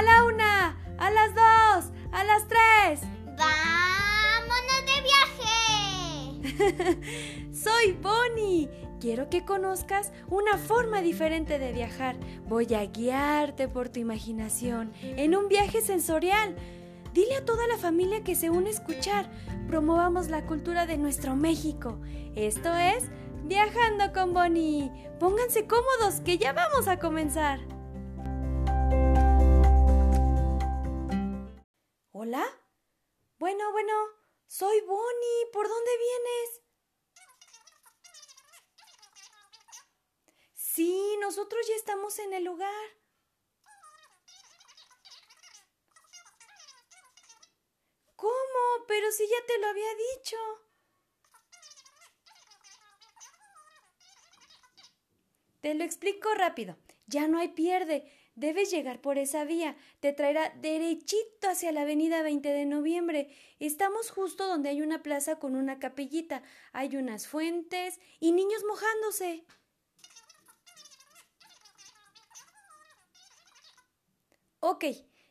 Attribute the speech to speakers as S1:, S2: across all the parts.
S1: A la una, a las dos, a las tres.
S2: ¡Vámonos de
S1: viaje! Soy Bonnie. Quiero que conozcas una forma diferente de viajar. Voy a guiarte por tu imaginación en un viaje sensorial. Dile a toda la familia que se une a escuchar. Promovamos la cultura de nuestro México. Esto es Viajando con Bonnie. Pónganse cómodos que ya vamos a comenzar. Bueno, bueno, soy Bonnie. ¿Por dónde vienes? Sí, nosotros ya estamos en el lugar. ¿Cómo? Pero si ya te lo había dicho. Te lo explico rápido. Ya no hay pierde. Debes llegar por esa vía. Te traerá derechito hacia la avenida 20 de noviembre. Estamos justo donde hay una plaza con una capillita. Hay unas fuentes y niños mojándose. Ok,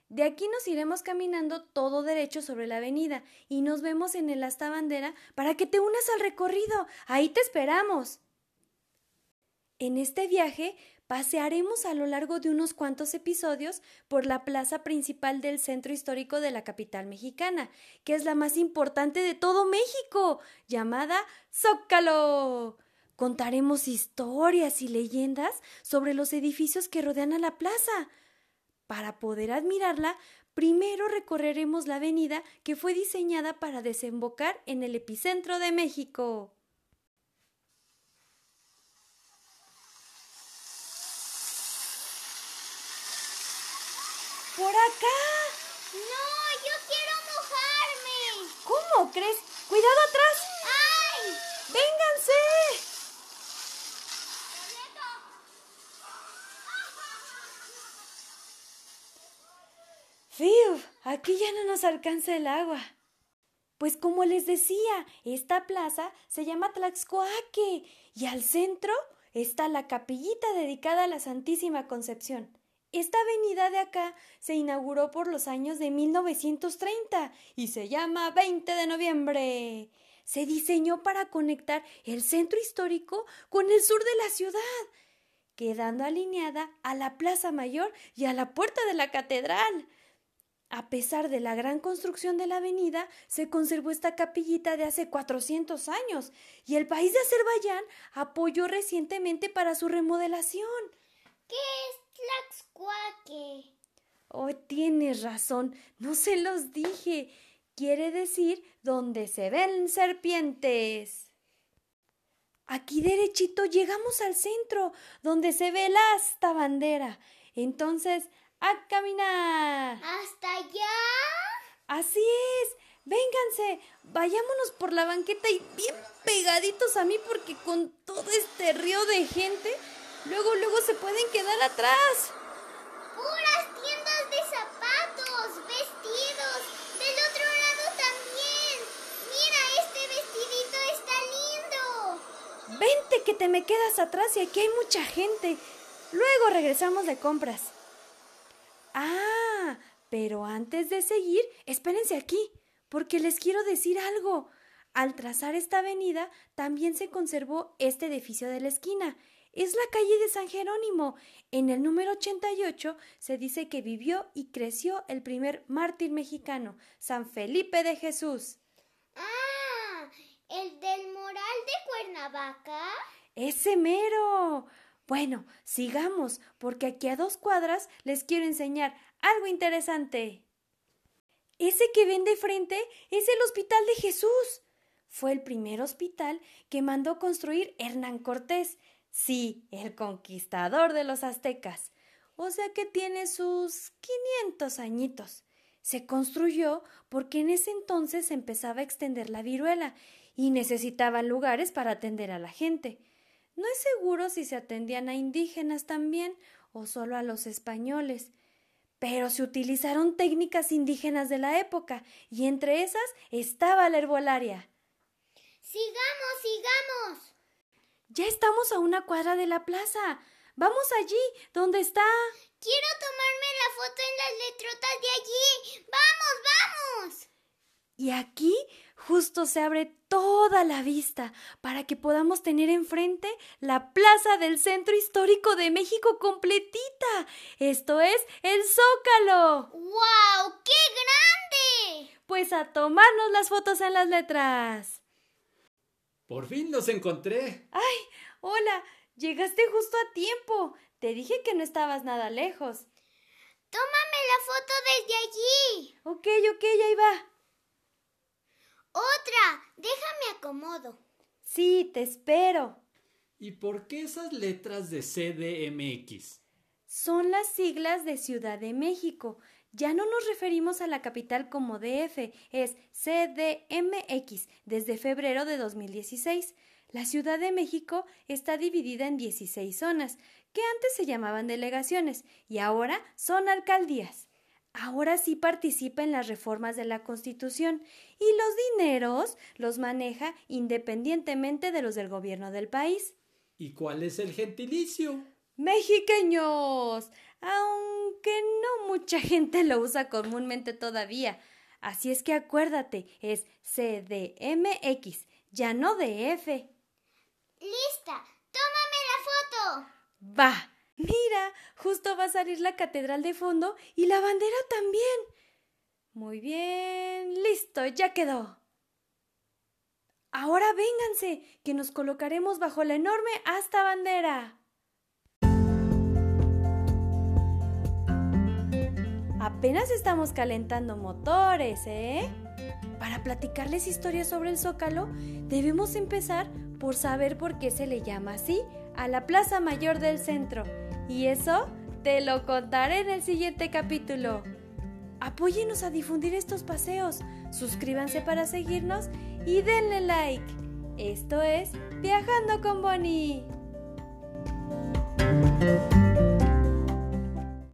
S1: de aquí nos iremos caminando todo derecho sobre la avenida y nos vemos en el asta bandera para que te unas al recorrido. Ahí te esperamos. En este viaje pasearemos a lo largo de unos cuantos episodios por la plaza principal del centro histórico de la capital mexicana, que es la más importante de todo México, llamada Zócalo. Contaremos historias y leyendas sobre los edificios que rodean a la plaza. Para poder admirarla, primero recorreremos la avenida que fue diseñada para desembocar en el epicentro de México. ¡Por acá!
S2: ¡No! ¡Yo quiero mojarme!
S1: ¿Cómo crees? ¡Cuidado atrás!
S2: ¡Ay!
S1: ¡Vénganse! ¡Fiu! Aquí ya no nos alcanza el agua. Pues como les decía, esta plaza se llama Tlaxcoaque y al centro está la capillita dedicada a la Santísima Concepción. Esta avenida de acá se inauguró por los años de 1930 y se llama 20 de noviembre. Se diseñó para conectar el centro histórico con el sur de la ciudad, quedando alineada a la Plaza Mayor y a la puerta de la catedral. A pesar de la gran construcción de la avenida, se conservó esta capillita de hace 400 años y el país de Azerbaiyán apoyó recientemente para su remodelación.
S2: ¿Qué es Tlaxcuaque.
S1: Oh, tienes razón, no se los dije. Quiere decir donde se ven serpientes. Aquí derechito llegamos al centro, donde se ve la asta bandera. Entonces, a caminar.
S2: ¿Hasta allá?
S1: Así es. Vénganse, vayámonos por la banqueta y bien pegaditos a mí porque con todo este río de gente Luego, luego se pueden quedar atrás.
S2: Puras tiendas de zapatos, vestidos. Del otro lado también. Mira, este vestidito está lindo.
S1: Vente que te me quedas atrás y aquí hay mucha gente. Luego regresamos de compras. Ah, pero antes de seguir, espérense aquí, porque les quiero decir algo. Al trazar esta avenida, también se conservó este edificio de la esquina es la calle de San Jerónimo. En el número 88 se dice que vivió y creció el primer mártir mexicano, San Felipe de Jesús.
S2: Ah, el del moral de Cuernavaca.
S1: Ese mero. Bueno, sigamos, porque aquí a dos cuadras les quiero enseñar algo interesante. Ese que ven de frente es el Hospital de Jesús. Fue el primer hospital que mandó construir Hernán Cortés Sí, el conquistador de los aztecas. O sea que tiene sus quinientos añitos. Se construyó porque en ese entonces empezaba a extender la viruela y necesitaban lugares para atender a la gente. No es seguro si se atendían a indígenas también o solo a los españoles, pero se utilizaron técnicas indígenas de la época y entre esas estaba la herbolaria.
S2: Sigamos, sigamos.
S1: Ya estamos a una cuadra de la plaza. Vamos allí, ¿dónde está?
S2: Quiero tomarme la foto en las letrotas de allí. ¡Vamos, vamos!
S1: Y aquí justo se abre toda la vista para que podamos tener enfrente la plaza del Centro Histórico de México completita. Esto es el Zócalo.
S2: ¡Wow! ¡Qué grande!
S1: Pues a tomarnos las fotos en las letras.
S3: Por fin los encontré.
S1: ¡Ay! Hola, llegaste justo a tiempo. Te dije que no estabas nada lejos.
S2: Tómame la foto desde allí.
S1: Ok, ok, ahí va.
S2: Otra. Déjame acomodo.
S1: Sí, te espero.
S3: ¿Y por qué esas letras de CDMX?
S1: Son las siglas de Ciudad de México. Ya no nos referimos a la capital como DF, es CDMX desde febrero de 2016. La Ciudad de México está dividida en 16 zonas, que antes se llamaban delegaciones y ahora son alcaldías. Ahora sí participa en las reformas de la Constitución y los dineros los maneja independientemente de los del gobierno del país.
S3: ¿Y cuál es el gentilicio?
S1: Mexiqueños, aunque no mucha gente lo usa comúnmente todavía. Así es que acuérdate, es CDMX, ya no DF.
S2: Lista, tómame la foto.
S1: Va, mira, justo va a salir la catedral de fondo y la bandera también. Muy bien, listo, ya quedó. Ahora vénganse, que nos colocaremos bajo la enorme asta bandera. Apenas estamos calentando motores, ¿eh? Para platicarles historias sobre el Zócalo, debemos empezar por saber por qué se le llama así a la Plaza Mayor del Centro. Y eso te lo contaré en el siguiente capítulo. Apóyenos a difundir estos paseos, suscríbanse para seguirnos y denle like. Esto es Viajando con Bonnie.